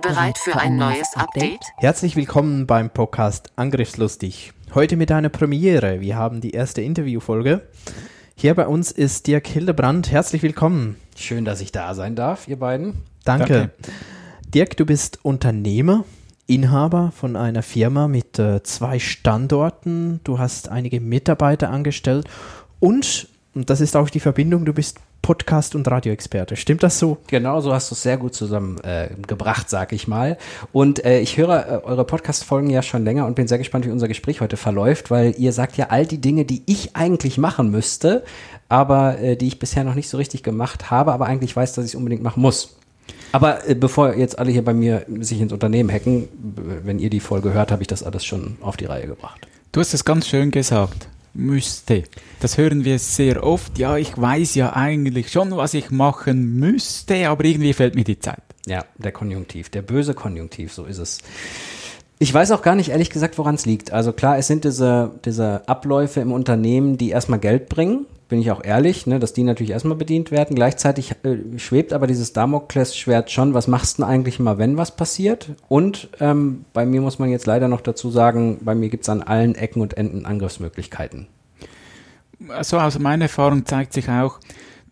Bereit für ein neues Update? Herzlich willkommen beim Podcast Angriffslustig. Heute mit einer Premiere. Wir haben die erste Interviewfolge. Hier bei uns ist Dirk Hildebrand. Herzlich willkommen. Schön, dass ich da sein darf, ihr beiden. Danke. Danke. Dirk, du bist Unternehmer, Inhaber von einer Firma mit äh, zwei Standorten. Du hast einige Mitarbeiter angestellt und, und das ist auch die Verbindung, du bist Podcast- und Radioexperte. Stimmt das so? Genau, so hast du es sehr gut zusammengebracht, äh, sag ich mal. Und äh, ich höre äh, eure Podcast-Folgen ja schon länger und bin sehr gespannt, wie unser Gespräch heute verläuft, weil ihr sagt ja all die Dinge, die ich eigentlich machen müsste, aber äh, die ich bisher noch nicht so richtig gemacht habe, aber eigentlich weiß, dass ich es unbedingt machen muss. Aber äh, bevor jetzt alle hier bei mir sich ins Unternehmen hacken, wenn ihr die Folge hört, habe ich das alles schon auf die Reihe gebracht. Du hast es ganz schön gesagt. Müsste. Das hören wir sehr oft. Ja, ich weiß ja eigentlich schon, was ich machen müsste, aber irgendwie fehlt mir die Zeit. Ja, der Konjunktiv, der böse Konjunktiv, so ist es. Ich weiß auch gar nicht, ehrlich gesagt, woran es liegt. Also klar, es sind diese, diese Abläufe im Unternehmen, die erstmal Geld bringen, bin ich auch ehrlich, ne, dass die natürlich erstmal bedient werden. Gleichzeitig äh, schwebt aber dieses Damoklesschwert schon, was machst du denn eigentlich mal, wenn was passiert? Und ähm, bei mir muss man jetzt leider noch dazu sagen, bei mir gibt's an allen Ecken und Enden Angriffsmöglichkeiten. Also aus meiner Erfahrung zeigt sich auch,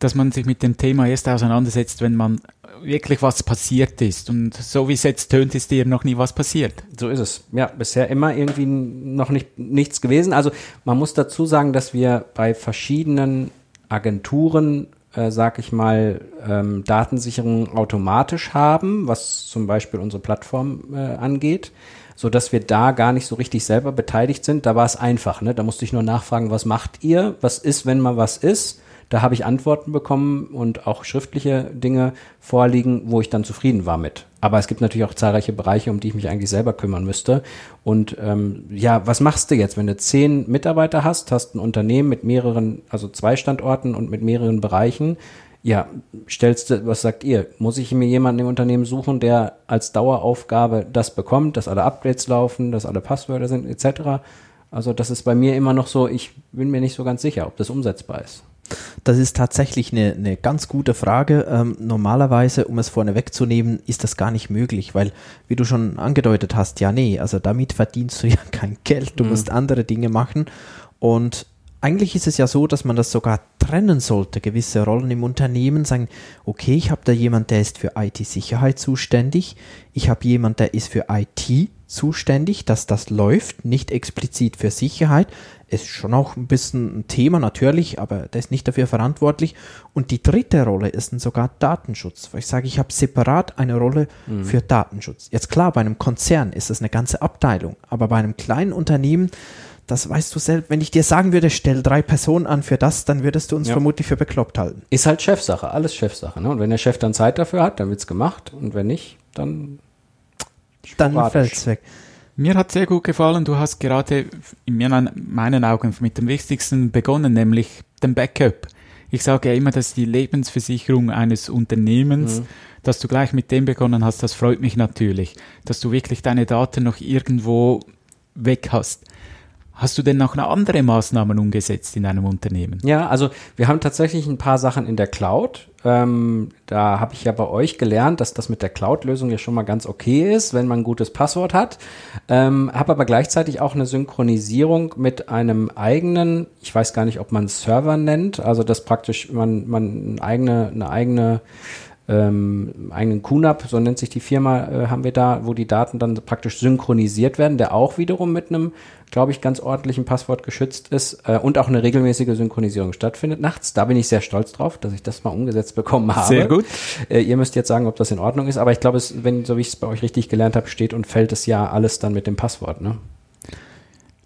dass man sich mit dem Thema erst auseinandersetzt, wenn man wirklich was passiert ist. Und so wie es jetzt tönt, ist dir noch nie was passiert. So ist es. Ja, bisher immer irgendwie noch nicht nichts gewesen. Also man muss dazu sagen, dass wir bei verschiedenen Agenturen, äh, sag ich mal, ähm, Datensicherung automatisch haben, was zum Beispiel unsere Plattform äh, angeht, so dass wir da gar nicht so richtig selber beteiligt sind. Da war es einfach. Ne? Da musste ich nur nachfragen, was macht ihr? Was ist, wenn mal was ist? Da habe ich Antworten bekommen und auch schriftliche Dinge vorliegen, wo ich dann zufrieden war mit. Aber es gibt natürlich auch zahlreiche Bereiche, um die ich mich eigentlich selber kümmern müsste. Und ähm, ja, was machst du jetzt, wenn du zehn Mitarbeiter hast, hast ein Unternehmen mit mehreren, also zwei Standorten und mit mehreren Bereichen? Ja, stellst du, was sagt ihr? Muss ich mir jemanden im Unternehmen suchen, der als Daueraufgabe das bekommt, dass alle Updates laufen, dass alle Passwörter sind, etc.? Also das ist bei mir immer noch so, ich bin mir nicht so ganz sicher, ob das umsetzbar ist. Das ist tatsächlich eine, eine ganz gute Frage. Ähm, normalerweise, um es vorne wegzunehmen, ist das gar nicht möglich, weil, wie du schon angedeutet hast, ja, nee, also damit verdienst du ja kein Geld, du musst andere Dinge machen. Und eigentlich ist es ja so, dass man das sogar trennen sollte, gewisse Rollen im Unternehmen, sagen, okay, ich habe da jemand, der ist für IT-Sicherheit zuständig, ich habe jemand, der ist für IT zuständig, dass das läuft, nicht explizit für Sicherheit, ist schon auch ein bisschen ein Thema natürlich, aber der ist nicht dafür verantwortlich. Und die dritte Rolle ist dann sogar Datenschutz, weil ich sage, ich habe separat eine Rolle für Datenschutz. Jetzt klar, bei einem Konzern ist das eine ganze Abteilung, aber bei einem kleinen Unternehmen, das weißt du selbst, wenn ich dir sagen würde, stell drei Personen an für das, dann würdest du uns Ja. vermutlich für bekloppt halten. Ist halt Chefsache, alles Chefsache. Ne? Und wenn der Chef dann Zeit dafür hat, dann wird's gemacht. Und wenn nicht, dann Dann Sporadisch. fällt's weg. Mir hat sehr gut gefallen, du hast gerade in meinen Augen mit dem Wichtigsten begonnen, nämlich dem Backup. Ich sage ja immer, dass die Lebensversicherung eines Unternehmens, dass du gleich mit dem begonnen hast, das freut mich natürlich, dass du wirklich deine Daten noch irgendwo weg hast. Hast du denn noch eine andere Maßnahmen umgesetzt in deinem Unternehmen? Ja, also wir haben tatsächlich ein paar Sachen in der Cloud. Ähm, da habe ich ja bei euch gelernt, dass das mit der Cloud-Lösung ja schon mal ganz okay ist, wenn man ein gutes Passwort hat. Ähm, habe aber gleichzeitig auch eine Synchronisierung mit einem eigenen, ich weiß gar nicht, ob man Server nennt, also dass praktisch man, man eine eigene, eine eigene ähm, eigenen QNAP, so nennt sich die Firma, äh, haben wir da, wo die Daten dann praktisch synchronisiert werden, der auch wiederum mit einem, glaube ich, ganz ordentlichen Passwort geschützt ist äh, und auch eine regelmäßige Synchronisierung stattfindet nachts. Da bin ich sehr stolz drauf, dass ich das mal umgesetzt bekommen habe. Sehr gut. Äh, ihr müsst jetzt sagen, ob das in Ordnung ist, aber ich glaube, es, wenn, so wie ich es bei euch richtig gelernt habe, steht und fällt es ja alles dann mit dem Passwort, ne?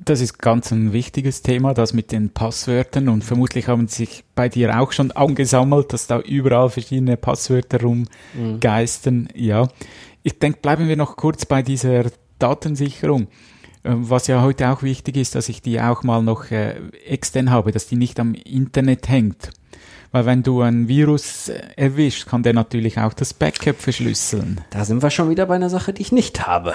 Das ist ganz ein wichtiges Thema, das mit den Passwörtern und vermutlich haben sich bei dir auch schon angesammelt, dass da überall verschiedene Passwörter rumgeistern. Mhm. Ja, ich denke, bleiben wir noch kurz bei dieser Datensicherung. Äh, was ja heute auch wichtig ist, dass ich die auch mal noch äh, extern habe, dass die nicht am Internet hängt. Weil wenn du ein Virus äh, erwischst, kann der natürlich auch das Backup verschlüsseln. Da sind wir schon wieder bei einer Sache, die ich nicht habe.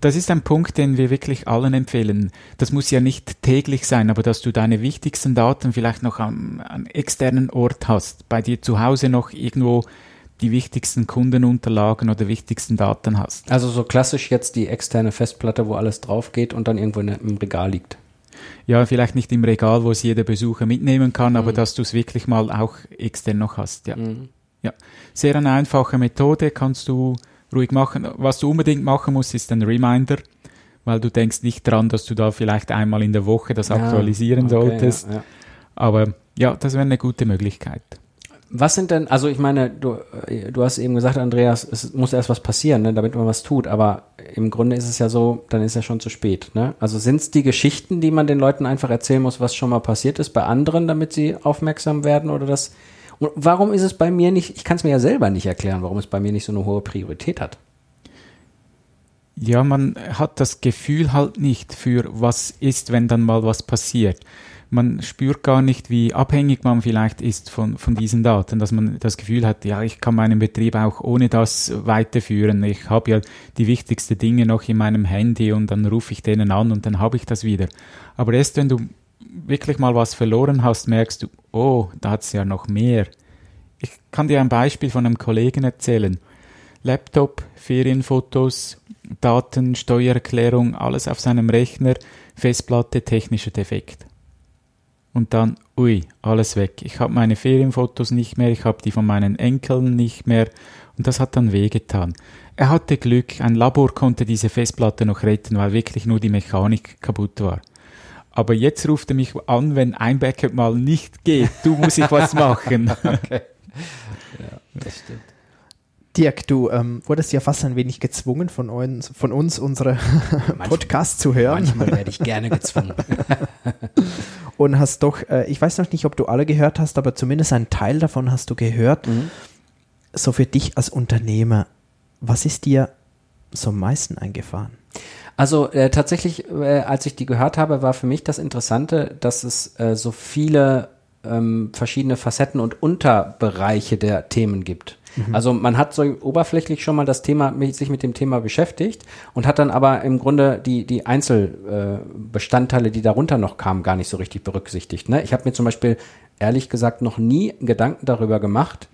Das ist ein Punkt, den wir wirklich allen empfehlen. Das muss ja nicht täglich sein, aber dass du deine wichtigsten Daten vielleicht noch am, am externen Ort hast, bei dir zu Hause noch irgendwo die wichtigsten Kundenunterlagen oder wichtigsten Daten hast. Also so klassisch jetzt die externe Festplatte, wo alles drauf geht und dann irgendwo im Regal liegt. Ja, vielleicht nicht im Regal, wo es jeder Besucher mitnehmen kann, mhm. aber dass du es wirklich mal auch extern noch hast. Ja. Mhm. ja. Sehr eine einfache Methode, kannst du ruhig machen. Was du unbedingt machen musst, ist ein Reminder, weil du denkst nicht dran, dass du da vielleicht einmal in der Woche das ja, aktualisieren okay, solltest. Ja, ja. Aber ja, das wäre eine gute Möglichkeit. Was sind denn, also ich meine, du, du hast eben gesagt, Andreas, es muss erst was passieren, ne, damit man was tut, aber im Grunde ist es ja so, dann ist ja schon zu spät. Ne? Also sind es die Geschichten, die man den Leuten einfach erzählen muss, was schon mal passiert ist bei anderen, damit sie aufmerksam werden oder das und warum ist es bei mir nicht, ich kann es mir ja selber nicht erklären, warum es bei mir nicht so eine hohe Priorität hat. Ja, man hat das Gefühl halt nicht für was ist, wenn dann mal was passiert. Man spürt gar nicht, wie abhängig man vielleicht ist von, von diesen Daten, dass man das Gefühl hat, ja, ich kann meinen Betrieb auch ohne das weiterführen. Ich habe ja die wichtigsten Dinge noch in meinem Handy und dann rufe ich denen an und dann habe ich das wieder. Aber erst wenn du wirklich mal was verloren hast, merkst du, oh, da hat es ja noch mehr. Ich kann dir ein Beispiel von einem Kollegen erzählen. Laptop, Ferienfotos, Daten, Steuererklärung, alles auf seinem Rechner, Festplatte, technischer Defekt. Und dann, ui, alles weg. Ich habe meine Ferienfotos nicht mehr, ich habe die von meinen Enkeln nicht mehr und das hat dann wehgetan. Er hatte Glück, ein Labor konnte diese Festplatte noch retten, weil wirklich nur die Mechanik kaputt war. Aber jetzt ruft er mich an, wenn ein Backup mal nicht geht. Du musst ich was machen. okay. Ja, das stimmt. Dirk, du ähm, wurdest ja fast ein wenig gezwungen, von uns, von uns unsere Podcasts zu hören. Manchmal werde ich gerne gezwungen. Und hast doch, äh, ich weiß noch nicht, ob du alle gehört hast, aber zumindest einen Teil davon hast du gehört. Mhm. So für dich als Unternehmer, was ist dir so am meisten eingefahren? Also äh, tatsächlich, äh, als ich die gehört habe, war für mich das Interessante, dass es äh, so viele ähm, verschiedene Facetten und Unterbereiche der Themen gibt. Mhm. Also man hat so oberflächlich schon mal das Thema, sich mit dem Thema beschäftigt und hat dann aber im Grunde die, die Einzelbestandteile, die darunter noch kamen, gar nicht so richtig berücksichtigt. Ne? Ich habe mir zum Beispiel ehrlich gesagt noch nie Gedanken darüber gemacht,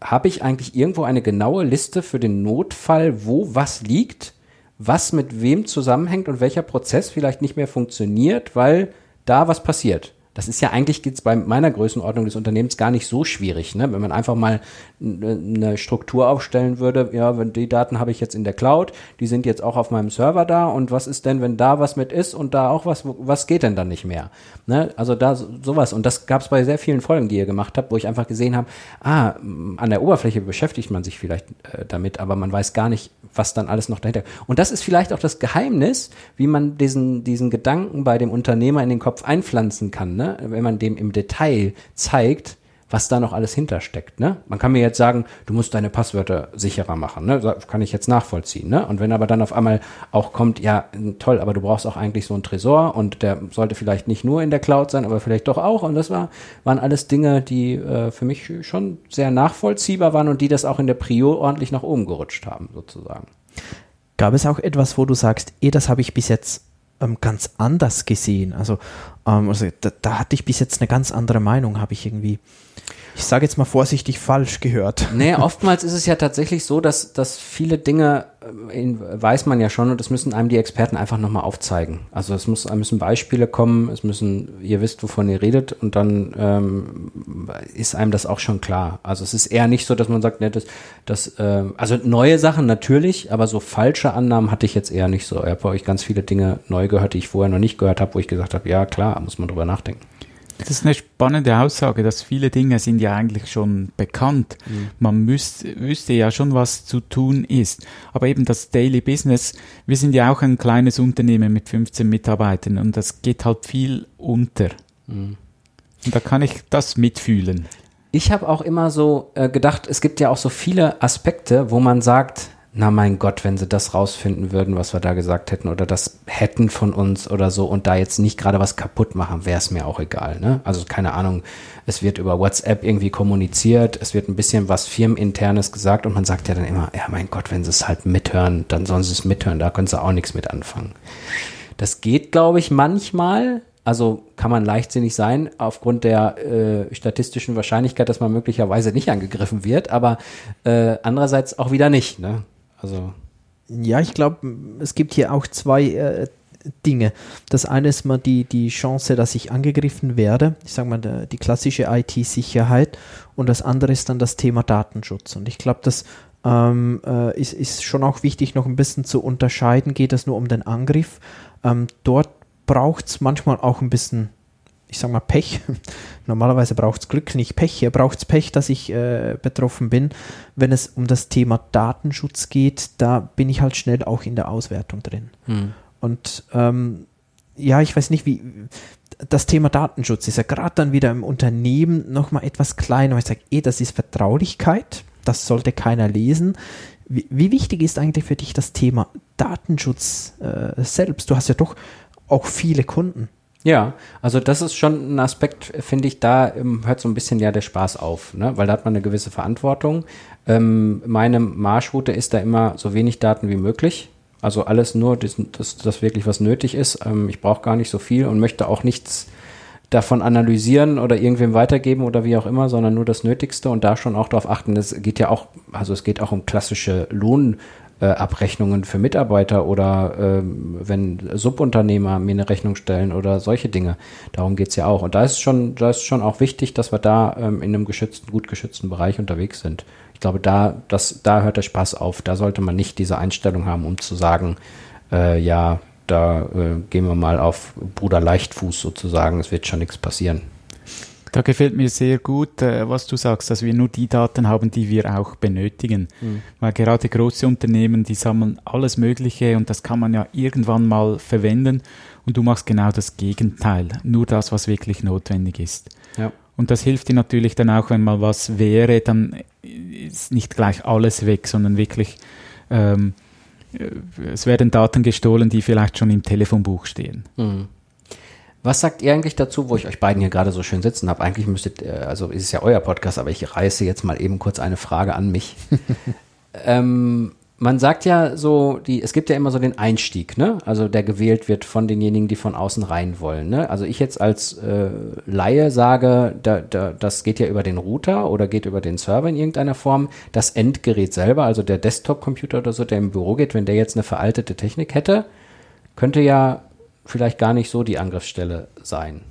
habe ich eigentlich irgendwo eine genaue Liste für den Notfall, wo was liegt? Was mit wem zusammenhängt und welcher Prozess vielleicht nicht mehr funktioniert, weil da was passiert. Das ist ja eigentlich geht's bei meiner Größenordnung des Unternehmens gar nicht so schwierig, ne? Wenn man einfach mal eine Struktur aufstellen würde, ja, wenn die Daten habe ich jetzt in der Cloud, die sind jetzt auch auf meinem Server da und was ist denn, wenn da was mit ist und da auch was, was geht denn dann nicht mehr? Ne? Also da sowas und das gab es bei sehr vielen Folgen, die ihr gemacht habt, wo ich einfach gesehen habe, ah, an der Oberfläche beschäftigt man sich vielleicht äh, damit, aber man weiß gar nicht, was dann alles noch dahinter. Und das ist vielleicht auch das Geheimnis, wie man diesen diesen Gedanken bei dem Unternehmer in den Kopf einpflanzen kann ne? Wenn man dem im Detail zeigt, was da noch alles hintersteckt. Ne? Man kann mir jetzt sagen, du musst deine Passwörter sicherer machen. Ne? Das kann ich jetzt nachvollziehen. Ne? Und wenn aber dann auf einmal auch kommt, ja, toll, aber du brauchst auch eigentlich so einen Tresor und der sollte vielleicht nicht nur in der Cloud sein, aber vielleicht doch auch. Und das war, waren alles Dinge, die äh, für mich schon sehr nachvollziehbar waren und die das auch in der Prio ordentlich nach oben gerutscht haben, sozusagen. Gab es auch etwas, wo du sagst, eh, das habe ich bis jetzt ähm, ganz anders gesehen. Also, ähm, also da, da, hatte ich bis jetzt eine ganz andere Meinung, habe ich irgendwie ich sage jetzt mal vorsichtig, falsch gehört. Nee, oftmals ist es ja tatsächlich so, dass, dass viele Dinge äh, weiß man ja schon und das müssen einem die Experten einfach nochmal aufzeigen. Also es muss, müssen Beispiele kommen, es müssen, ihr wisst, wovon ihr redet und dann ähm, ist einem das auch schon klar. Also es ist eher nicht so, dass man sagt, ne, das, das äh, also neue Sachen natürlich, aber so falsche Annahmen hatte ich jetzt eher nicht so. Ich habe bei euch ganz viele Dinge neu gehört, die ich vorher noch nicht gehört habe, wo ich gesagt habe, ja klar, muss man drüber nachdenken. Das ist eine spannende Aussage, dass viele Dinge sind ja eigentlich schon bekannt. Man müsst, wüsste ja schon, was zu tun ist. Aber eben das Daily Business, wir sind ja auch ein kleines Unternehmen mit 15 Mitarbeitern und das geht halt viel unter. Und da kann ich das mitfühlen. Ich habe auch immer so äh, gedacht, es gibt ja auch so viele Aspekte, wo man sagt, na mein Gott, wenn sie das rausfinden würden, was wir da gesagt hätten oder das hätten von uns oder so und da jetzt nicht gerade was kaputt machen, wäre es mir auch egal. Ne? Also keine Ahnung, es wird über WhatsApp irgendwie kommuniziert, es wird ein bisschen was firmeninternes gesagt und man sagt ja dann immer, ja mein Gott, wenn sie es halt mithören, dann sollen sie es mithören, da können sie auch nichts mit anfangen. Das geht, glaube ich, manchmal. Also kann man leichtsinnig sein, aufgrund der äh, statistischen Wahrscheinlichkeit, dass man möglicherweise nicht angegriffen wird, aber äh, andererseits auch wieder nicht. Ne? Also Ja, ich glaube, es gibt hier auch zwei äh, Dinge. Das eine ist mal die, die Chance, dass ich angegriffen werde, ich sage mal der, die klassische IT-Sicherheit und das andere ist dann das Thema Datenschutz. Und ich glaube, das ähm, äh, ist, ist schon auch wichtig, noch ein bisschen zu unterscheiden. Geht es nur um den Angriff? Ähm, dort braucht es manchmal auch ein bisschen ich sag mal Pech. Normalerweise braucht es Glück, nicht Pech. Hier braucht es Pech, dass ich äh, betroffen bin. Wenn es um das Thema Datenschutz geht, da bin ich halt schnell auch in der Auswertung drin. Und ähm, ja, ich weiß nicht, wie das Thema Datenschutz ist ja gerade dann wieder im Unternehmen nochmal etwas kleiner. Ich sage, eh, das ist Vertraulichkeit, das sollte keiner lesen. Wie, wie wichtig ist eigentlich für dich das Thema Datenschutz äh, selbst? Du hast ja doch auch viele Kunden. Ja, also das ist schon ein Aspekt, finde ich, da ähm, hört so ein bisschen ja der Spaß auf, ne? weil da hat man eine gewisse Verantwortung. Ähm, meine Marschroute ist da immer so wenig Daten wie möglich. Also alles nur, das, das, das wirklich was nötig ist. Ähm, ich brauche gar nicht so viel und möchte auch nichts davon analysieren oder irgendwem weitergeben oder wie auch immer, sondern nur das Nötigste und da schon auch darauf achten. Das geht ja auch, also es geht auch um klassische Lohn äh, Abrechnungen für Mitarbeiter oder ähm, wenn Subunternehmer mir eine Rechnung stellen oder solche Dinge. Darum geht's ja auch. Und da ist schon, da ist schon auch wichtig, dass wir da ähm, in einem geschützten, gut geschützten Bereich unterwegs sind. Ich glaube, da, das, da hört der Spaß auf. Da sollte man nicht diese Einstellung haben, um zu sagen, äh, ja, da äh, gehen wir mal auf Bruder Leichtfuß sozusagen, es wird schon nichts passieren. Da gefällt mir sehr gut, äh, was du sagst, dass wir nur die Daten haben, die wir auch benötigen. Weil gerade große Unternehmen, die sammeln alles Mögliche und das kann man ja irgendwann mal verwenden und du machst genau das Gegenteil, nur das, was wirklich notwendig ist. Ja. Und das hilft dir natürlich dann auch, wenn mal was wäre, dann ist nicht gleich alles weg, sondern wirklich, ähm, äh, es werden Daten gestohlen, die vielleicht schon im Telefonbuch stehen. Was sagt ihr eigentlich dazu, wo ich euch beiden hier gerade so schön sitzen habe? Eigentlich müsstet, äh, also ist es ja euer Podcast, aber ich reiße jetzt mal eben kurz eine Frage an mich. ähm, man sagt ja so, die, es gibt ja immer so den Einstieg, ne? Also der gewählt wird von denjenigen, die von außen rein wollen. Ne? Also ich jetzt als äh, Laie sage, da, da, das geht ja über den Router oder geht über den Server in irgendeiner Form. Das Endgerät selber, also der Desktop-Computer oder so, der im Büro geht, wenn der jetzt eine veraltete Technik hätte, könnte ja vielleicht gar nicht so die Angriffsstelle sein.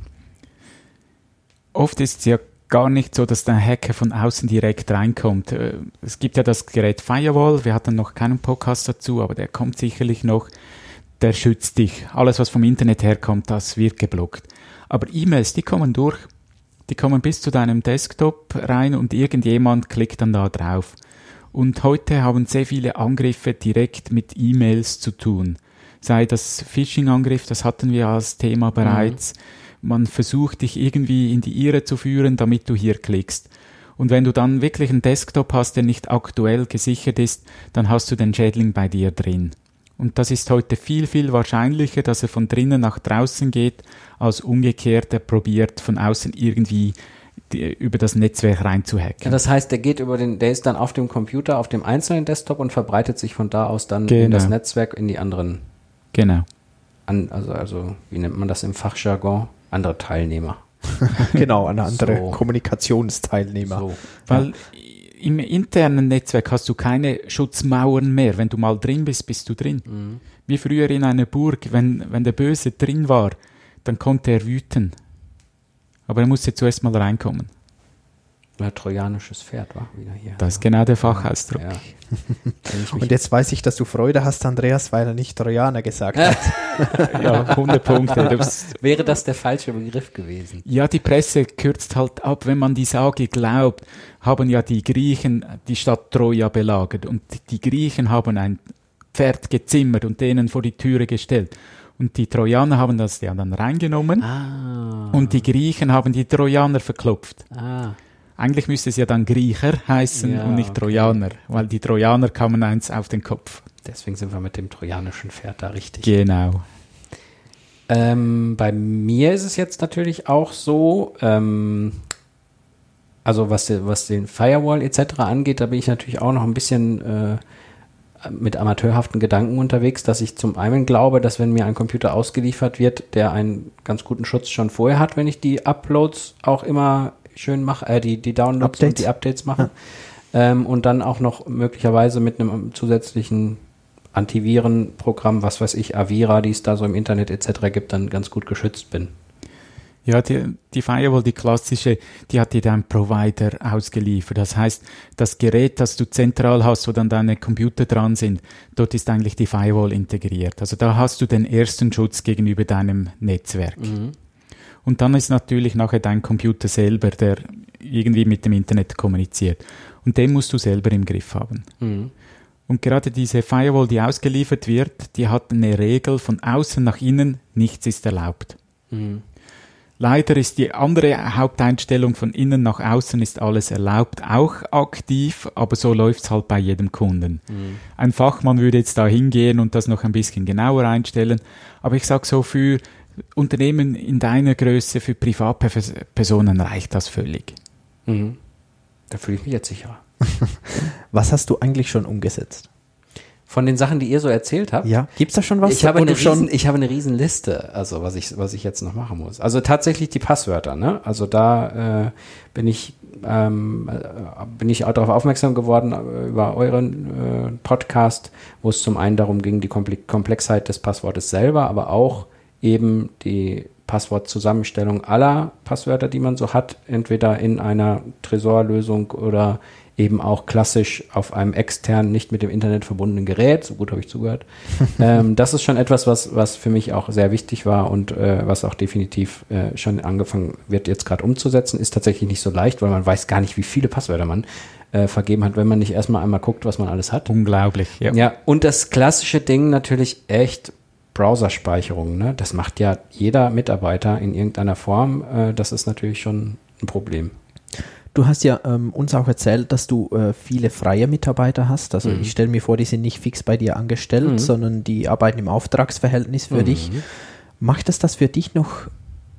Oft ist es ja gar nicht so, dass der Hacker von außen direkt reinkommt. Äh, Es gibt ja das Gerät Firewall, wir hatten noch keinen Podcast dazu, aber der kommt sicherlich noch. Der schützt dich. Alles, was vom Internet herkommt, das wird geblockt. Aber E-Mails, die kommen durch. Die kommen bis zu deinem Desktop rein und irgendjemand klickt dann da drauf. Und heute haben sehr viele Angriffe direkt mit E-Mails zu tun. Sei das Phishing-Angriff, das hatten wir als Thema bereits. Man versucht dich irgendwie in die Irre zu führen, damit du hier klickst. Und wenn du dann wirklich einen Desktop hast, der nicht aktuell gesichert ist, dann hast du den Schädling bei dir drin. Und das ist heute viel, viel wahrscheinlicher, dass er von drinnen nach draußen geht, als umgekehrt er probiert, von außen irgendwie die, über das Netzwerk Ja, reinzuhacken. das heißt, der geht über den, der ist dann auf dem Computer, auf dem einzelnen Desktop und verbreitet sich von da aus dann in Genau. das Netzwerk in die anderen, genau. an, also, also, wie nennt man das im Fachjargon? Andere Teilnehmer. genau, eine andere So. Kommunikationsteilnehmer. So. Weil im internen Netzwerk hast du keine Schutzmauern mehr. Wenn du mal drin bist, bist du drin. Wie früher in einer Burg, wenn, wenn der Böse drin war, dann konnte er wüten. Aber er musste zuerst mal reinkommen. Ja, trojanisches Pferd war wieder hier. Das ist genau der Fachausdruck. Ja. Und jetzt weiß ich, dass du Freude hast, Andreas, weil er nicht Trojaner gesagt hat. Ja, 100 Punkte. Das, Wäre das der falsche Begriff gewesen? ja, die Presse kürzt halt ab, wenn man die Sage glaubt, haben ja die Griechen die Stadt Troja belagert und die Griechen haben ein Pferd gezimmert und denen vor die Türe gestellt. Und die Trojaner haben das ja dann reingenommen Ah. und die Griechen haben die Trojaner verklopft. Ah. Eigentlich müsste es ja dann Griecher heißen Ja, und nicht okay. Trojaner, weil die Trojaner kamen eins auf den Kopf. Deswegen sind wir mit dem trojanischen Pferd da richtig. Genau. Ähm, bei mir ist es jetzt natürlich auch so, ähm, also was, was den Firewall etc. angeht, da bin ich natürlich auch noch ein bisschen äh, mit amateurhaften Gedanken unterwegs, dass ich zum einen glaube, dass wenn mir ein Computer ausgeliefert wird, der einen ganz guten Schutz schon vorher hat, wenn ich die Uploads auch immer schön mache, äh, die, die Downloads und Updates. die Updates mache, ähm, und dann auch noch möglicherweise mit einem zusätzlichen Antivirenprogramm, was weiß ich, Avira, die es da so im Internet etc. gibt, dann ganz gut geschützt bin. Ja, die, die Firewall, die klassische, die hat dir dein Provider ausgeliefert. Das heißt, das Gerät, das du zentral hast, wo dann deine Computer dran sind, dort ist eigentlich die Firewall integriert. Also da hast du den ersten Schutz gegenüber deinem Netzwerk. Und dann ist natürlich nachher dein Computer selber, der irgendwie mit dem Internet kommuniziert. Und den musst du selber im Griff haben. Und gerade diese Firewall, die ausgeliefert wird, die hat eine Regel von außen nach innen, nichts ist erlaubt. Leider ist die andere Haupteinstellung von innen nach außen ist alles erlaubt, auch aktiv, aber so läuft's halt bei jedem Kunden. Ein Fachmann würde jetzt da hingehen und das noch ein bisschen genauer einstellen, aber ich sag so für Unternehmen in deiner Größe, für Privatpersonen reicht das völlig. Mhm. Da fühle ich mich jetzt sicherer. Was hast du eigentlich schon umgesetzt? Von den Sachen, die ihr so erzählt habt, Ja, gibt's da schon was? ich, habe eine schon riesen, ich habe eine riesen Liste, also was ich, was ich jetzt noch machen muss. Also tatsächlich die Passwörter, ne? Also da äh, bin ich ähm, äh, bin ich auch darauf aufmerksam geworden äh, über euren äh, Podcast, wo es zum einen darum ging, die Komple Komplexheit des Passwortes selber, aber auch eben die Passwortzusammenstellung aller Passwörter, die man so hat, entweder in einer Tresorlösung oder eben auch klassisch auf einem externen, nicht mit dem Internet verbundenen Gerät. So gut habe ich zugehört. ähm, das ist schon etwas, was, was für mich auch sehr wichtig war und äh, was auch definitiv äh, schon angefangen wird, jetzt gerade umzusetzen. Ist tatsächlich nicht so leicht, weil man weiß gar nicht, wie viele Passwörter man äh, vergeben hat, wenn man nicht erstmal einmal guckt, was man alles hat. Unglaublich, ja. Ja, und das klassische Ding natürlich echt Browserspeicherung. Ne? Das macht ja jeder Mitarbeiter in irgendeiner Form. Äh, das ist natürlich schon ein Problem. Du hast ja ähm, uns auch erzählt, dass du äh, viele freie Mitarbeiter hast. Also Mhm. ich stelle mir vor, die sind nicht fix bei dir angestellt, Mhm. sondern die arbeiten im Auftragsverhältnis für dich. Macht es das für dich noch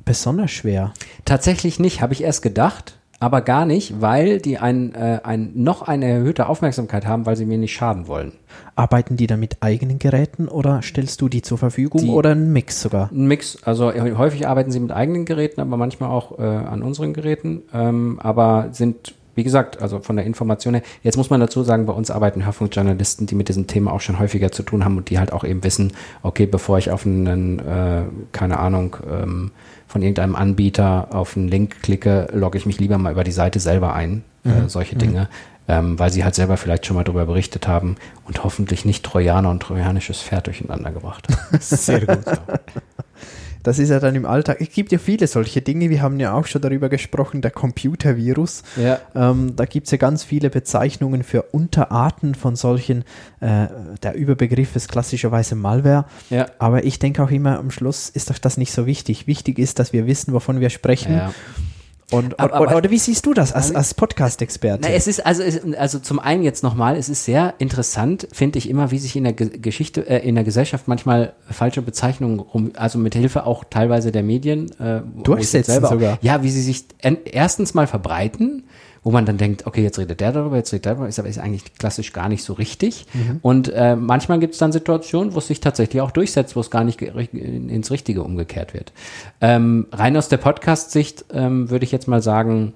besonders schwer? Tatsächlich nicht, habe ich erst gedacht, aber gar nicht, weil die ein, äh, ein, noch eine erhöhte Aufmerksamkeit haben, weil sie mir nicht schaden wollen. Arbeiten die dann mit eigenen Geräten oder stellst du die zur Verfügung Die- oder ein Mix sogar? Ein Mix, also äh, häufig arbeiten sie mit eigenen Geräten, aber manchmal auch äh, an unseren Geräten, ähm, aber sind, wie gesagt, also von der Information her, jetzt muss man dazu sagen, bei uns arbeiten Hörfunkjournalisten, die mit diesem Thema auch schon häufiger zu tun haben und die halt auch eben wissen, okay, bevor ich auf einen, äh, keine Ahnung, ähm, von irgendeinem Anbieter auf einen Link klicke, logge ich mich lieber mal über die Seite selber ein, äh, solche Dinge. Ähm, weil sie halt selber vielleicht schon mal darüber berichtet haben und hoffentlich nicht Trojaner und trojanisches Pferd durcheinander gebracht haben. Sehr gut. Das ist ja dann im Alltag. Es gibt ja viele solche Dinge. Wir haben ja auch schon darüber gesprochen, der Computervirus. Ja. Ähm, da gibt es ja ganz viele Bezeichnungen für Unterarten von solchen. Äh, der Überbegriff ist klassischerweise Malware. Ja. Aber ich denke auch immer, am Schluss ist doch das nicht so wichtig. Wichtig ist, dass wir wissen, wovon wir sprechen. Ja. Und, Aber- oder, aber- oder wie siehst du das als, als Podcast-Experte? Es ist also, es, also zum einen jetzt nochmal, es ist sehr interessant, finde ich immer, wie sich in der Ge Geschichte, äh, in der Gesellschaft manchmal falsche Bezeichnungen rum, also mit Hilfe auch teilweise der Medien, äh, Durchsetzen selber sogar. Ja, wie sie sich en- erstens mal verbreiten, wo man dann denkt, okay, jetzt redet der darüber, jetzt redet der darüber, ist aber ist eigentlich klassisch gar nicht so richtig. Und äh, manchmal gibt es dann Situationen, wo es sich tatsächlich auch durchsetzt, wo es gar nicht ins Richtige umgekehrt wird. Ähm, rein aus der Podcast-Sicht ähm, würde ich jetzt mal sagen,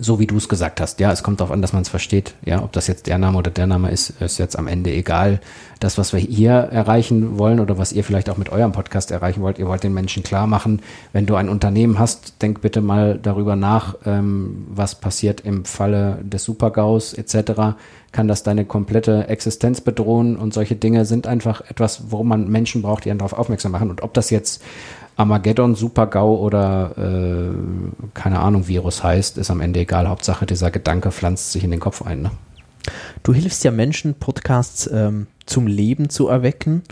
so wie du es gesagt hast. Ja, es kommt darauf an, dass man es versteht. Ja, ob das jetzt der Name oder der Name ist, ist jetzt am Ende egal. Das, was wir hier erreichen wollen oder was ihr vielleicht auch mit eurem Podcast erreichen wollt, ihr wollt den Menschen klar machen, wenn du ein Unternehmen hast, denk bitte mal darüber nach, ähm, was passiert im Falle des Supergaus etc. kann das deine komplette Existenz bedrohen und solche Dinge sind einfach etwas, worum man Menschen braucht, die einen darauf aufmerksam machen. Und ob das jetzt Armageddon, Super-GAU oder äh, keine Ahnung, Virus heißt, ist am Ende egal. Hauptsache, dieser Gedanke pflanzt sich in den Kopf ein. Ne? Du hilfst ja Menschen, Podcasts ähm, zum Leben zu erwecken,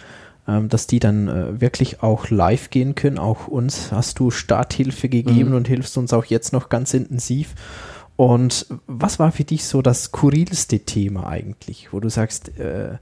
ähm, dass die dann äh, wirklich auch live gehen können. Auch uns hast du Starthilfe gegeben Mhm. und hilfst uns auch jetzt noch ganz intensiv. Und was war für dich so das skurrilste Thema eigentlich, wo du sagst, äh,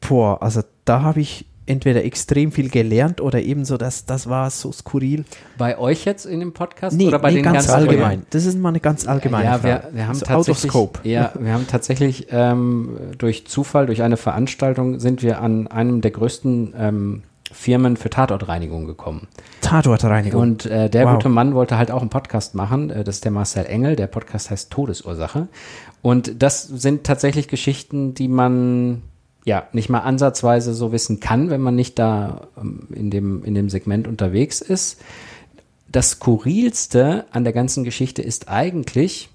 boah, also da habe ich entweder extrem viel gelernt oder ebenso, dass das war so skurril. Bei euch jetzt in dem Podcast Nee, oder bei nee den ganz ganzen allgemein. Das ist mal eine ganz allgemeine ja, Frage. wir, wir haben so out of tatsächlich, scope. ja, wir haben tatsächlich ähm, durch Zufall, durch eine Veranstaltung sind wir an einem der größten ähm, Firmen für Tatortreinigung gekommen. Tatortreinigung. Und äh, der Wow. gute Mann wollte halt auch einen Podcast machen. Äh, das ist der Marcel Engel. Der Podcast heißt Todesursache. Und das sind tatsächlich Geschichten, die man ja nicht mal ansatzweise so wissen kann, wenn man nicht da ähm, in, dem, in dem Segment unterwegs ist. Das Skurrilste an der ganzen Geschichte ist eigentlich,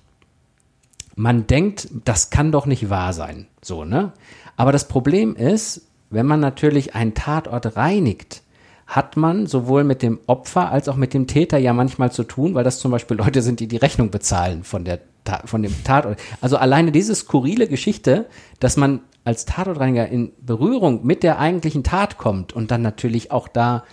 man denkt, das kann doch nicht wahr sein. So, ne? Aber das Problem ist, wenn man natürlich einen Tatort reinigt, hat man sowohl mit dem Opfer als auch mit dem Täter ja manchmal zu tun, weil das zum Beispiel Leute sind, die die Rechnung bezahlen von der von dem Tatort. Also alleine diese skurrile Geschichte, dass man als Tatortreiniger in Berührung mit der eigentlichen Tat kommt und dann natürlich auch da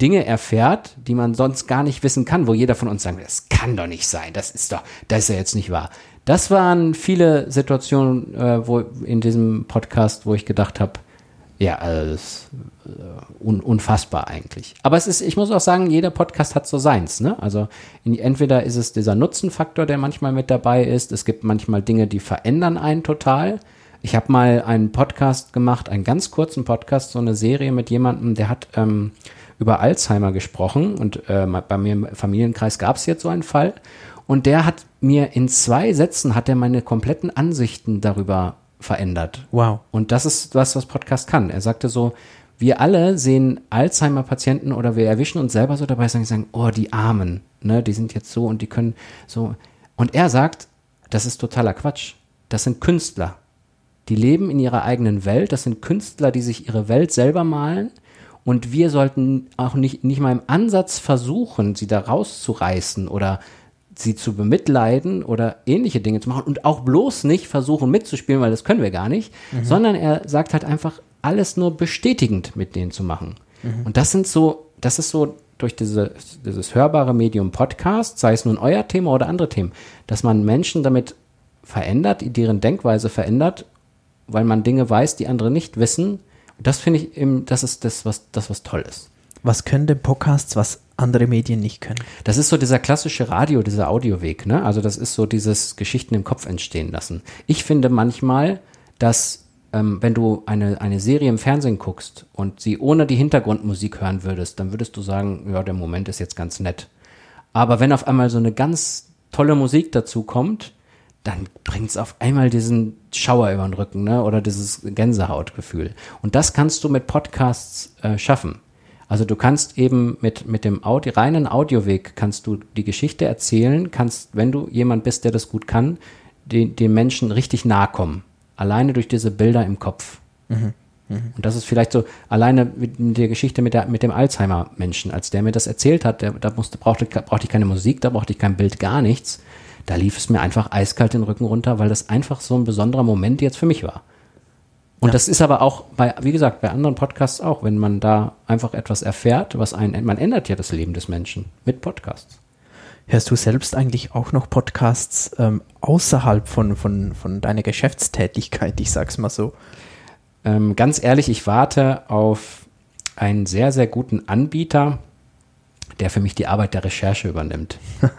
Dinge erfährt, die man sonst gar nicht wissen kann, wo jeder von uns sagt, das kann doch nicht sein, das ist doch, das ist ja jetzt nicht wahr. Das waren viele Situationen, äh, wo in diesem Podcast, wo ich gedacht habe, ja, also das äh, un unfassbar eigentlich. Aber es ist, ich muss auch sagen, jeder Podcast hat so seins. Ne? Also in, entweder ist es dieser Nutzenfaktor, der manchmal mit dabei ist. Es gibt manchmal Dinge, die verändern einen total. Ich habe mal einen Podcast gemacht, einen ganz kurzen Podcast, so eine Serie mit jemandem, der hat ähm, über Alzheimer gesprochen und äh, bei mir im Familienkreis gab es jetzt so einen Fall und der hat mir in zwei Sätzen hat er meine kompletten Ansichten darüber verändert. Wow. Und das ist was, was Podcast kann. Er sagte so, wir alle sehen Alzheimer-Patienten oder wir erwischen uns selber so dabei, sagen, sagen, oh, die Armen, ne, die sind jetzt so und die können so. Und er sagt, das ist totaler Quatsch. Das sind Künstler. Die leben in ihrer eigenen Welt. Das sind Künstler, die sich ihre Welt selber malen. Und wir sollten auch nicht, nicht mal im Ansatz versuchen, sie da rauszureißen oder sie zu bemitleiden oder ähnliche Dinge zu machen und auch bloß nicht versuchen mitzuspielen, weil das können wir gar nicht, sondern er sagt halt einfach alles nur bestätigend mit denen zu machen. Und das sind so, das ist so durch diese, dieses hörbare Medium Podcast, sei es nun euer Thema oder andere Themen, dass man Menschen damit verändert, deren Denkweise verändert, weil man Dinge weiß, die andere nicht wissen. Das finde ich eben, das ist das, was, das, was toll ist. Was können denn Podcasts, was andere Medien nicht können? Das ist so dieser klassische Radio, dieser Audioweg, ne? Also das ist so dieses Geschichten im Kopf entstehen lassen. Ich finde manchmal, dass ähm, wenn du eine, eine Serie im Fernsehen guckst und sie ohne die Hintergrundmusik hören würdest, dann würdest du sagen, ja, der Moment ist jetzt ganz nett. Aber wenn auf einmal so eine ganz tolle Musik dazu kommt, dann bringt es auf einmal diesen Schauer über den Rücken, ne? Oder dieses Gänsehautgefühl. Und das kannst du mit Podcasts äh, schaffen. Also du kannst eben mit, mit dem Audi, reinen Audioweg kannst du die Geschichte erzählen, kannst, wenn du jemand bist, der das gut kann, den, den Menschen richtig nahe kommen. Alleine durch diese Bilder im Kopf. Und das ist vielleicht so, alleine mit der Geschichte mit, der, mit dem Alzheimer-Menschen, als der mir das erzählt hat, der, da musste, brauchte, brauchte ich keine Musik, da brauchte ich kein Bild, gar nichts. Da lief es mir einfach eiskalt den Rücken runter, weil das einfach so ein besonderer Moment jetzt für mich war. Und das ist aber auch bei, wie gesagt, bei anderen Podcasts auch, wenn man da einfach etwas erfährt, was ein, man ändert ja das Leben des Menschen mit Podcasts. Hörst du selbst eigentlich auch noch Podcasts ähm, außerhalb von, von, von deiner Geschäftstätigkeit, ich sag's mal so? Ähm, ganz ehrlich, ich warte auf einen sehr, sehr guten Anbieter, der für mich die Arbeit der Recherche übernimmt.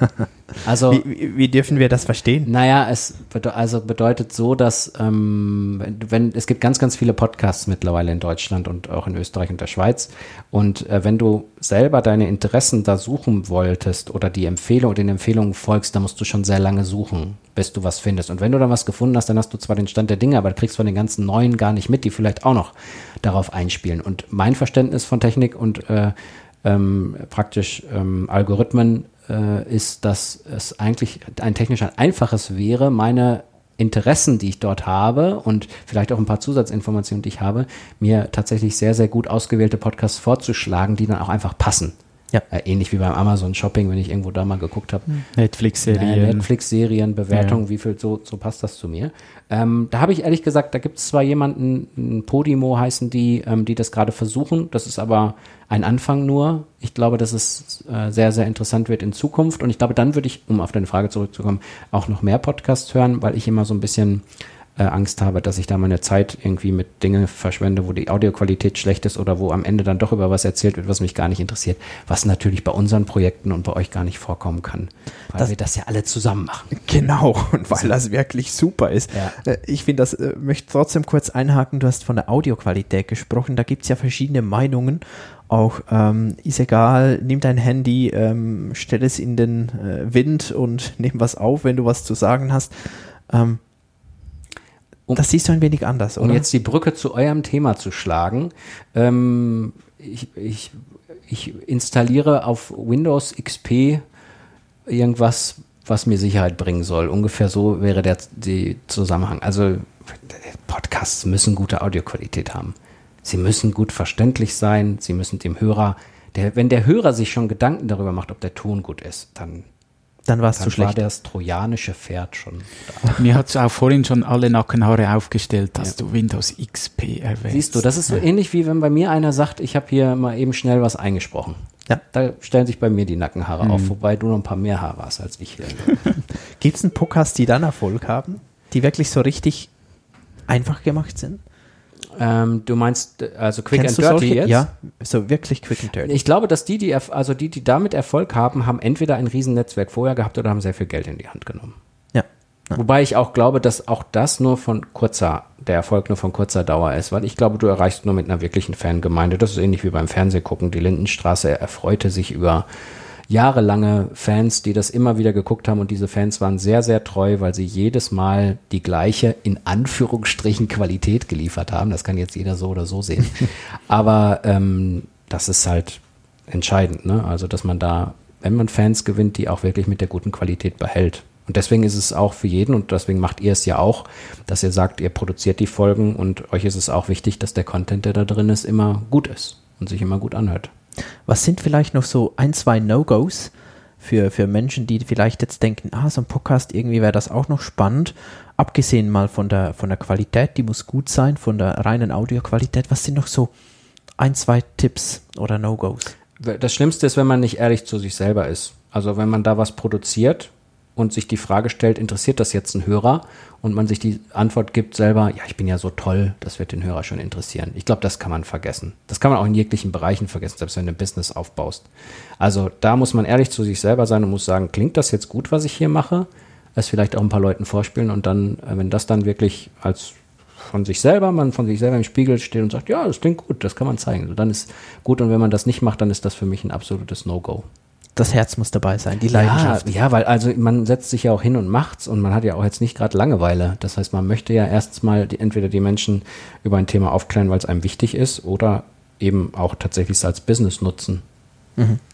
Also, Wie, wie, wie dürfen wir das verstehen? naja, es bede also bedeutet so, dass ähm, wenn, es gibt ganz, ganz viele Podcasts mittlerweile in Deutschland und auch in Österreich und der Schweiz. Und äh, wenn du selber deine Interessen da suchen wolltest oder die Empfehlung den Empfehlungen folgst, dann musst du schon sehr lange suchen, bis du was findest. Und wenn du dann was gefunden hast, dann hast du zwar den Stand der Dinge, aber du kriegst von den ganzen neuen gar nicht mit, die vielleicht auch noch darauf einspielen. Und mein Verständnis von Technik und äh, ähm, praktisch ähm, Algorithmen äh, ist, dass es eigentlich ein technisch ein einfaches wäre, meine Interessen, die ich dort habe und vielleicht auch ein paar Zusatzinformationen, die ich habe, mir tatsächlich sehr, sehr gut ausgewählte Podcasts vorzuschlagen, die dann auch einfach passen. Ja. Äh, ähnlich wie beim Amazon Shopping, wenn ich irgendwo da mal geguckt habe. Netflix-Serien. Netflix-Serien, Bewertungen, Ja. wie viel, so, so passt das zu mir. Ähm, da habe ich ehrlich gesagt, da gibt es zwar jemanden, ein Podimo heißen die, ähm, die das gerade versuchen. Das ist aber ein Anfang nur. Ich glaube, dass es äh, sehr, sehr interessant wird in Zukunft. Und ich glaube, dann würde ich, um auf deine Frage zurückzukommen, auch noch mehr Podcasts hören, weil ich immer so ein bisschen äh, Angst habe, dass ich da meine Zeit irgendwie mit Dingen verschwende, wo die Audioqualität schlecht ist oder wo am Ende dann doch über was erzählt wird, was mich gar nicht interessiert, was natürlich bei unseren Projekten und bei euch gar nicht vorkommen kann, weil Das- wir das ja alle zusammen machen. Genau, und weil das wirklich super ist. Ja. Äh, Ich finde das, äh, möchte trotzdem kurz einhaken, du hast von der Audioqualität gesprochen, da gibt es ja verschiedene Meinungen. Auch ähm, ist egal, nimm dein Handy, ähm, stell es in den äh, Wind und nimm was auf, wenn du was zu sagen hast. Ähm, Um- das siehst du ein wenig anders, Um oder? jetzt die Brücke zu eurem Thema zu schlagen, ähm, ich, ich, ich installiere auf Windows XP irgendwas, was mir Sicherheit bringen soll. Ungefähr so wäre der die Zusammenhang. Also Podcasts müssen gute Audioqualität haben. Sie müssen gut verständlich sein. Sie müssen dem Hörer, der, wenn der Hörer sich schon Gedanken darüber macht, ob der Ton gut ist, dann, Dann war es dann zu war schlecht. das trojanische Pferd schon da. Mir hat auch vorhin schon alle Nackenhaare aufgestellt, dass du Windows XP erwähnst. Siehst du, das ist so ähnlich wie wenn bei mir einer sagt, ich habe hier mal eben schnell was eingesprochen. Ja. Da stellen sich bei mir die Nackenhaare auf, wobei du noch ein paar mehr Haare hast als ich hier. Gibt es einen Podcast, die dann Erfolg haben, die wirklich so richtig einfach gemacht sind? Ähm, du meinst äh, also Quick Kennst and Dirty jetzt? Ja, so wirklich quick and dirty. Ich glaube, dass die, die, also die, die damit Erfolg haben, haben entweder ein Riesennetzwerk vorher gehabt oder haben sehr viel Geld in die Hand genommen. Ja. Ja. Wobei ich auch glaube, dass auch das nur von kurzer, der Erfolg nur von kurzer Dauer ist, weil ich glaube, du erreichst nur mit einer wirklichen Fangemeinde. Das ist ähnlich wie beim Fernsehgucken. Die Lindenstraße erfreute sich über jahrelange Fans, die das immer wieder geguckt haben und diese Fans waren sehr, sehr treu, weil sie jedes Mal die gleiche, in Anführungsstrichen, Qualität geliefert haben. Das kann jetzt jeder so oder so sehen. Aber ähm, das ist halt entscheidend, ne? Also, dass man da, wenn man Fans gewinnt, die auch wirklich mit der guten Qualität behält. Und deswegen ist es auch für jeden, und deswegen macht ihr es ja auch, dass ihr sagt, ihr produziert die Folgen und euch ist es auch wichtig, dass der Content, der da drin ist, immer gut ist und sich immer gut anhört. Was sind vielleicht noch so ein, zwei No-Gos für, für Menschen, die vielleicht jetzt denken, ah, so ein Podcast, irgendwie wäre das auch noch spannend. Abgesehen mal von der, von der Qualität, die muss gut sein, von der reinen Audioqualität. Was sind noch so ein, zwei Tipps oder No-Gos? Das Schlimmste ist, wenn man nicht ehrlich zu sich selber ist. Also wenn man da was produziert und sich die Frage stellt, interessiert das jetzt ein Hörer? Und man sich die Antwort gibt selber, ja, ich bin ja so toll, das wird den Hörer schon interessieren. Ich glaube, das kann man vergessen. Das kann man auch in jeglichen Bereichen vergessen, selbst wenn du ein Business aufbaust. Also da muss man ehrlich zu sich selber sein und muss sagen, klingt das jetzt gut, was ich hier mache? Es vielleicht auch ein paar Leuten vorspielen und dann, äh, wenn das dann wirklich als von sich selber, man von sich selber im Spiegel steht und sagt, ja, das klingt gut, das kann man zeigen. Also dann ist gut und wenn man das nicht macht, dann ist das für mich ein absolutes No-Go. Das Herz muss dabei sein, die Ja, Leidenschaft. ja, weil also man setzt sich ja auch hin und macht's und man hat ja auch jetzt nicht gerade Langeweile. Das heißt, man möchte ja erstmal die, entweder die Menschen über ein Thema aufklären, weil es einem wichtig ist, oder eben auch tatsächlich es als Business nutzen.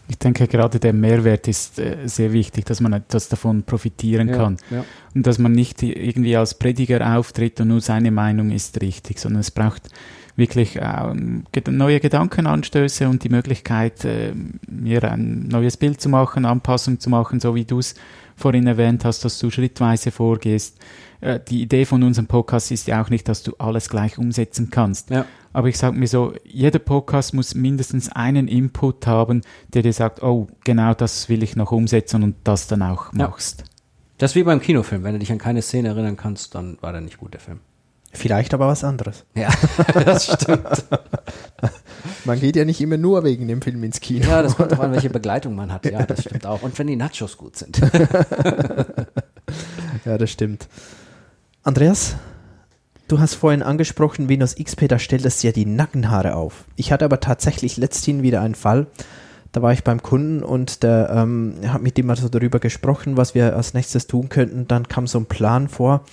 Ich denke, gerade der Mehrwert ist äh, sehr wichtig, dass man etwas davon profitieren kann. ja. Und dass man nicht irgendwie als Prediger auftritt und nur seine Meinung ist richtig, sondern es braucht wirklich ähm, neue Gedankenanstöße und die Möglichkeit, äh, mir ein neues Bild zu machen, Anpassung zu machen, so wie du es vorhin erwähnt hast, dass du schrittweise vorgehst. Äh, die Idee von unserem Podcast ist ja auch nicht, dass du alles gleich umsetzen kannst. Ja. Aber ich sage mir so, jeder Podcast muss mindestens einen Input haben, der dir sagt, oh, genau das will ich noch umsetzen und das dann auch Ja. machst. Das ist wie beim Kinofilm. Wenn du dich an keine Szene erinnern kannst, dann war der nicht gut, der Film. Vielleicht aber was anderes. Ja, das stimmt. Man geht ja nicht immer nur wegen dem Film ins Kino. Ja, das kommt drauf an, welche Begleitung man hat. Ja, das stimmt auch. Und wenn die Nachos gut sind. Ja, das stimmt. Andreas, du hast vorhin angesprochen, Windows XP, da stellt es ja die Nackenhaare auf. Ich hatte aber tatsächlich letzthin wieder einen Fall. Da war ich beim Kunden und der ähm, hat mit dem mal so darüber gesprochen, was wir als nächstes tun könnten. Dann kam so ein Plan vor.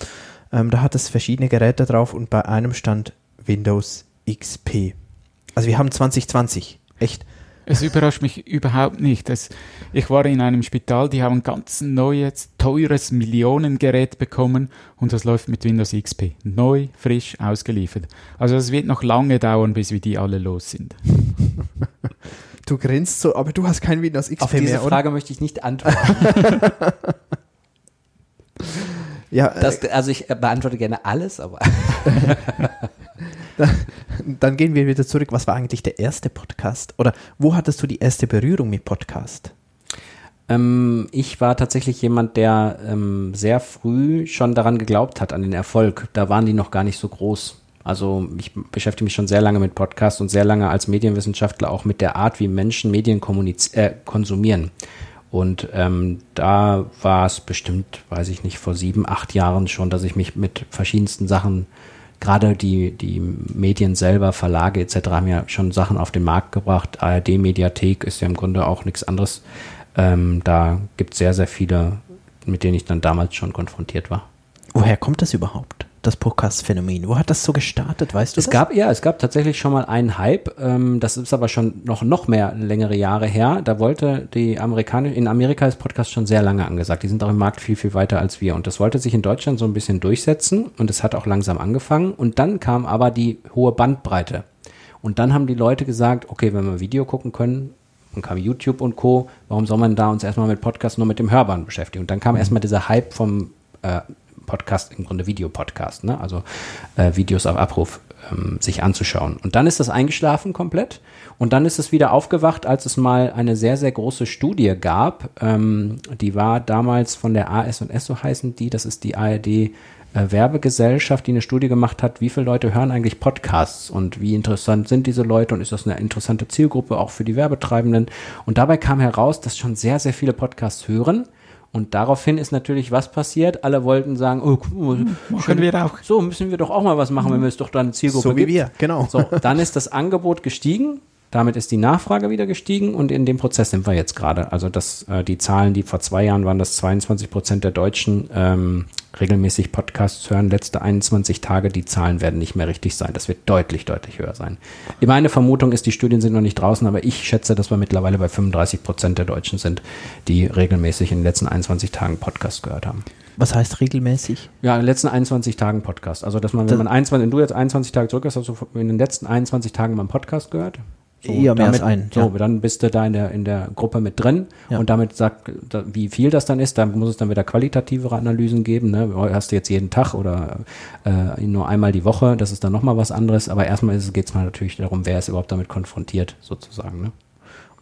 Ähm, da hat es verschiedene Geräte drauf und bei einem stand Windows XP. Also wir haben 2020. Echt. Es überrascht mich überhaupt nicht. Es, ich war in einem Spital, die haben ein ganz neues, teures Millionengerät bekommen und das läuft mit Windows XP. Neu, frisch, ausgeliefert. Also es wird noch lange dauern, bis wir die alle los sind. Du grinst so, aber du hast kein Windows XP Auf diese mehr, Frage möchte ich nicht antworten. Ja, äh, Das, also ich äh, beantworte gerne alles, aber dann gehen wir wieder zurück. Was war eigentlich der erste Podcast? Oder wo hattest du die erste Berührung mit Podcast? ähm, ich war tatsächlich jemand, der ähm, sehr früh schon daran geglaubt hat, an den Erfolg. Da waren die noch gar nicht so groß. Also ich beschäftige mich schon sehr lange mit Podcasts und sehr lange als Medienwissenschaftler auch mit der Art, wie Menschen Medien äh, konsumieren. Und ähm, da war es bestimmt, weiß ich nicht, vor sieben, acht Jahren schon, dass ich mich mit verschiedensten Sachen, gerade die, die Medien selber, Verlage etc. haben ja schon Sachen auf den Markt gebracht. ARD-Mediathek ist ja im Grunde auch nichts anderes. Ähm, da gibt es sehr, sehr viele, mit denen ich dann damals schon konfrontiert war. Woher kommt das überhaupt? Das Podcast-Phänomen. Wo hat das so gestartet? Weißt du Es das? gab, ja, es gab tatsächlich schon mal einen Hype, ähm, das ist aber schon noch, noch mehr längere Jahre her. Da wollte die amerikanische, in Amerika ist Podcast schon sehr lange angesagt. Die sind auch im Markt viel, viel weiter als wir. Und das wollte sich in Deutschland so ein bisschen durchsetzen und es hat auch langsam angefangen. Und dann kam aber die hohe Bandbreite. Und dann haben die Leute gesagt, okay, wenn wir Video gucken können, dann kam YouTube und Co., warum soll man da uns erstmal mit Podcast nur mit dem Hörbaren beschäftigen? Und dann kam erstmal dieser Hype vom äh, Podcast, im Grunde Videopodcast, ne? also äh, Videos auf Abruf ähm, sich anzuschauen. Und dann ist das eingeschlafen komplett und dann ist es wieder aufgewacht, als es mal eine sehr, sehr große Studie gab. Ähm, die war damals von der AS&S, so heißen die, das ist die ARD äh, Werbegesellschaft, die eine Studie gemacht hat, wie viele Leute hören eigentlich Podcasts und wie interessant sind diese Leute und ist das eine interessante Zielgruppe auch für die Werbetreibenden. Und dabei kam heraus, dass schon sehr, sehr viele Podcasts hören. Und daraufhin ist natürlich was passiert. Alle wollten sagen, oh, guck mal, Machen wir auch. so müssen wir doch auch mal was machen, wenn wir es doch da eine Zielgruppe So wie gibt. wir, genau. So, dann ist das Angebot gestiegen, damit ist die Nachfrage wieder gestiegen und in dem Prozess sind wir jetzt gerade. Also das, äh, die Zahlen, die vor zwei Jahren waren, dass 22 Prozent der Deutschen ähm, regelmäßig Podcasts hören, letzte 21 Tage, die Zahlen werden nicht mehr richtig sein. Das wird deutlich, deutlich höher sein. Meine Vermutung ist, die Studien sind noch nicht draußen, aber ich schätze, dass wir mittlerweile bei 35 Prozent der Deutschen sind, die regelmäßig in den letzten 21 Tagen Podcasts gehört haben. Was heißt regelmäßig? Ja, in den letzten 21 Tagen Podcast. Also, dass man, wenn man 21, wenn du jetzt 21 Tage zurück hast, hast du in den letzten 21 Tagen mal einen Podcast gehört. So, Ja, mehr als damit, einen, So, ja. dann bist du da in der, in der Gruppe mit drin Ja. und damit sagt, wie viel das dann ist, da muss es dann wieder qualitativere Analysen geben. Ne? Hast du jetzt jeden Tag oder äh, nur einmal die Woche, das ist dann nochmal was anderes. Aber erstmal geht es mal natürlich darum, wer ist überhaupt damit konfrontiert, sozusagen. Ne?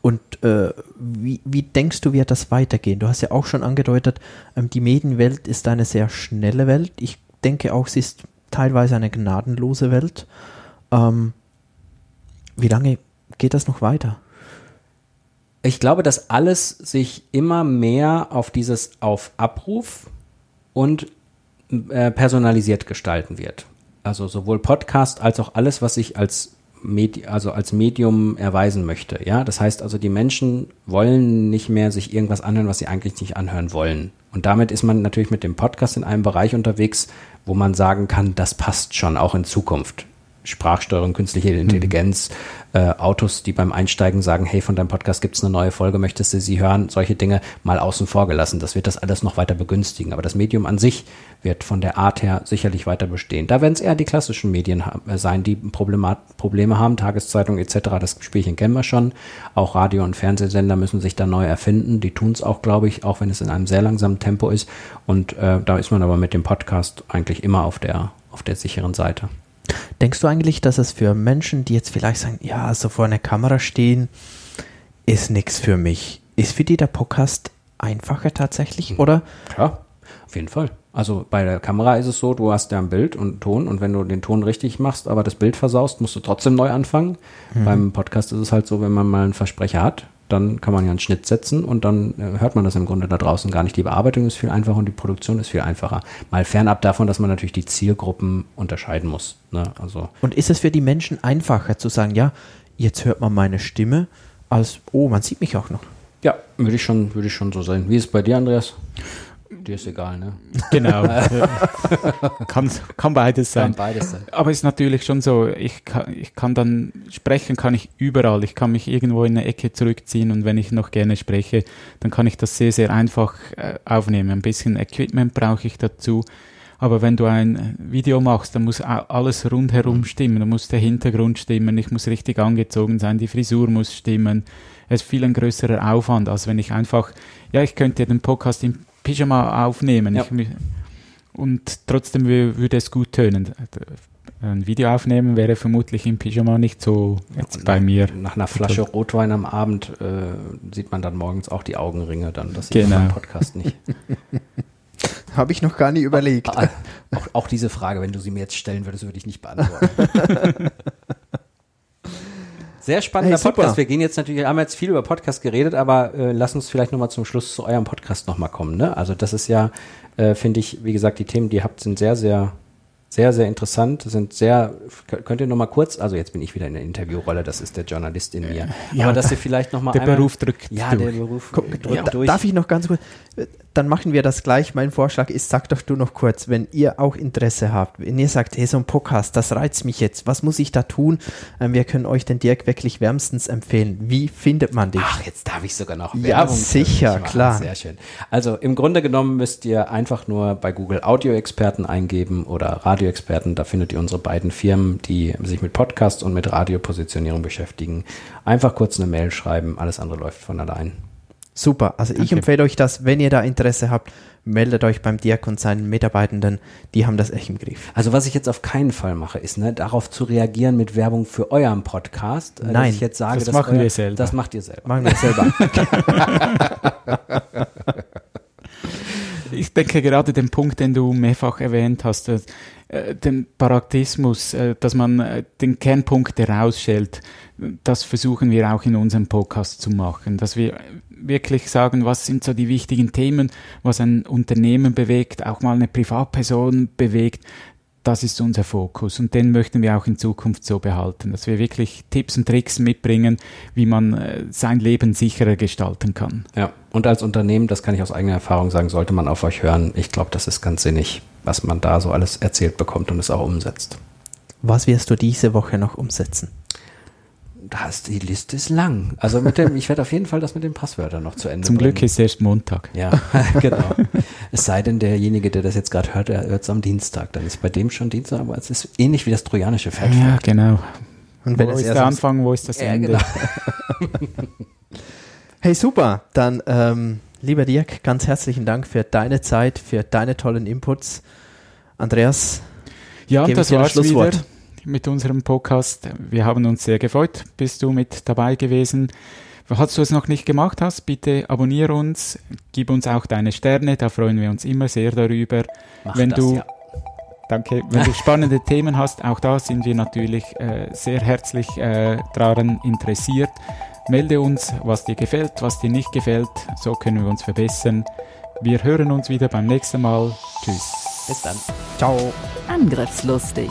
Und äh, wie, wie denkst du, wird das weitergehen? Du hast ja auch schon angedeutet, ähm, die Medienwelt ist eine sehr schnelle Welt. Ich denke auch, sie ist teilweise eine gnadenlose Welt. Ähm, wie lange geht das noch weiter? Ich glaube, dass alles sich immer mehr auf dieses auf Abruf und äh, personalisiert gestalten wird. Also sowohl Podcast als auch alles, was sich als Medi also als Medium erweisen möchte. Ja, das heißt also, die Menschen wollen nicht mehr sich irgendwas anhören, was sie eigentlich nicht anhören wollen. Und damit ist man natürlich mit dem Podcast in einem Bereich unterwegs, wo man sagen kann, das passt schon auch in Zukunft. Sprachsteuerung, künstliche Intelligenz, äh, Autos, die beim Einsteigen sagen, hey, von deinem Podcast gibt es eine neue Folge, möchtest du sie hören? Solche Dinge mal außen vor gelassen. Das wird das alles noch weiter begünstigen. Aber das Medium an sich wird von der Art her sicherlich weiter bestehen. Da werden es eher die klassischen Medien äh, sein, die Problemat Probleme haben, Tageszeitung etc. Das Spielchen kennen wir schon. Auch Radio- und Fernsehsender müssen sich da neu erfinden. Die tun es auch, glaube ich, auch wenn es in einem sehr langsamen Tempo ist. Und äh, da ist man aber mit dem Podcast eigentlich immer auf der, auf der sicheren Seite. Denkst du eigentlich, dass es für Menschen, die jetzt vielleicht sagen, ja, so vor einer Kamera stehen, ist nichts für mich, ist für die der Podcast einfacher tatsächlich? Oder Ja, auf jeden Fall. Also bei der Kamera ist es so, du hast ja ein Bild und Ton und wenn du den Ton richtig machst, aber das Bild versaust, musst du trotzdem neu anfangen. Beim Podcast ist es halt so, wenn man mal einen Versprecher hat, dann kann man ja einen Schnitt setzen und dann äh, hört man das im Grunde da draußen gar nicht. Die Bearbeitung ist viel einfacher und die Produktion ist viel einfacher. Mal fernab davon, dass man natürlich die Zielgruppen unterscheiden muss. Ne? Also Und ist es für die Menschen einfacher zu sagen, ja, jetzt hört man meine Stimme, als, oh, man sieht mich auch noch? ja, würde ich schon, würde ich schon so sehen. Wie ist es bei dir, Andreas? Dir ist egal, ne? Genau. kann, kann beides sein. Kann beides sein. Aber es ist natürlich schon so, ich kann, ich kann dann sprechen, kann ich überall. Ich kann mich irgendwo in eine Ecke zurückziehen und wenn ich noch gerne spreche, dann kann ich das sehr, sehr einfach äh, aufnehmen. Ein bisschen Equipment brauche ich dazu. Aber wenn du ein Video machst, dann muss alles rundherum stimmen. Da muss der Hintergrund stimmen, ich muss richtig angezogen sein, die Frisur muss stimmen. Es ist viel ein größerer Aufwand, als wenn ich einfach, ja, ich könnte den Podcast im Pyjama aufnehmen. Ja. Ich, und trotzdem würde es gut tönen. Ein Video aufnehmen wäre vermutlich im Pyjama nicht so jetzt bei mir. Nach einer Flasche Rotwein am Abend äh, sieht man dann morgens auch die Augenringe, dann das sieht genau. man im Podcast nicht. Habe ich noch gar nie überlegt. Auch, auch, auch, diese Frage, wenn du sie mir jetzt stellen würdest, würde ich nicht beantworten. Sehr spannender hey, Podcast. Wir gehen jetzt natürlich, haben jetzt viel über Podcast geredet, aber äh, lass uns vielleicht nochmal zum Schluss zu eurem Podcast nochmal kommen. Ne? Also das ist ja, äh, finde ich, wie gesagt, die Themen, die ihr habt, sind sehr, sehr sehr, sehr interessant, sind sehr, könnt ihr noch mal kurz, also jetzt bin ich wieder in der Interviewrolle, das ist der Journalist in mir, ja, aber dass ihr vielleicht noch mal Der einmal, Beruf drückt Ja, durch. der Beruf Komm, drückt ja, durch. Darf ich noch ganz kurz, dann machen wir das gleich. Mein Vorschlag ist, sag doch du noch kurz, wenn ihr auch Interesse habt, wenn ihr sagt, hey, so ein Podcast, das reizt mich jetzt, was muss ich da tun? Ähm, wir können euch den Dirk wirklich wärmstens empfehlen. Wie findet man dich? Ach, jetzt darf ich sogar noch Werbung. Ja, sicher, klar. Sehr schön. Also im Grunde genommen müsst ihr einfach nur bei Google Audioexperten eingeben oder Radioexperten, da findet ihr unsere beiden Firmen, die sich mit Podcast und mit Radiopositionierung beschäftigen. Einfach kurz eine Mail schreiben, alles andere läuft von allein. Super. Also ich empfehle euch das, wenn ihr da Interesse habt, meldet euch beim Dirk und seinen Mitarbeitenden, die haben das echt im Griff. Also was ich jetzt auf keinen Fall mache, ist ne, darauf zu reagieren mit Werbung für euren Podcast. Äh, Nein, ich jetzt sage, das machen euer, wir selber. Das macht ihr selber. Machen wir selber. ich denke gerade den Punkt, den du mehrfach erwähnt hast, äh, den Paragtismus, äh, dass man äh, den Kernpunkt herausstellt, das versuchen wir auch in unserem Podcast zu machen, dass wir wirklich sagen, was sind so die wichtigen Themen, was ein Unternehmen bewegt, auch mal eine Privatperson bewegt, das ist unser Fokus und den möchten wir auch in Zukunft so behalten, dass wir wirklich Tipps und Tricks mitbringen, wie man äh, sein Leben sicherer gestalten kann. Ja, und als Unternehmen, das kann ich aus eigener Erfahrung sagen, sollte man auf euch hören. Ich glaube, das ist ganz sinnig, was man da so alles erzählt bekommt und es auch umsetzt. Was wirst du diese Woche noch umsetzen? Das, die Liste ist lang. Also mit dem, ich werde auf jeden Fall das mit den Passwörtern noch zu Ende Zum bringen. Glück ist erst Montag. Ja, genau. es sei denn, derjenige, der das jetzt gerade hört, der hört es am Dienstag. Dann ist bei dem schon Dienstag, aber es ist ähnlich wie das trojanische Pferd. Ja, genau. Und wenn wo ist der Anfang, wo ist das Ende? Ja, genau. hey, super. Dann, ähm, lieber Dirk, ganz herzlichen Dank für deine Zeit, für deine tollen Inputs. Andreas, ja, das war das Schlusswort. Wieder mit unserem Podcast. Wir haben uns sehr gefreut, bist du mit dabei gewesen. Falls du es noch nicht gemacht hast, bitte abonniere uns, gib uns auch deine Sterne, da freuen wir uns immer sehr darüber. Mach wenn das, du ja. Danke. Wenn du spannende Themen hast, auch da sind wir natürlich äh, sehr herzlich äh, daran interessiert. Melde uns, was dir gefällt, was dir nicht gefällt. So können wir uns verbessern. Wir hören uns wieder beim nächsten Mal. Tschüss. Bis dann. Ciao. Angriffslustig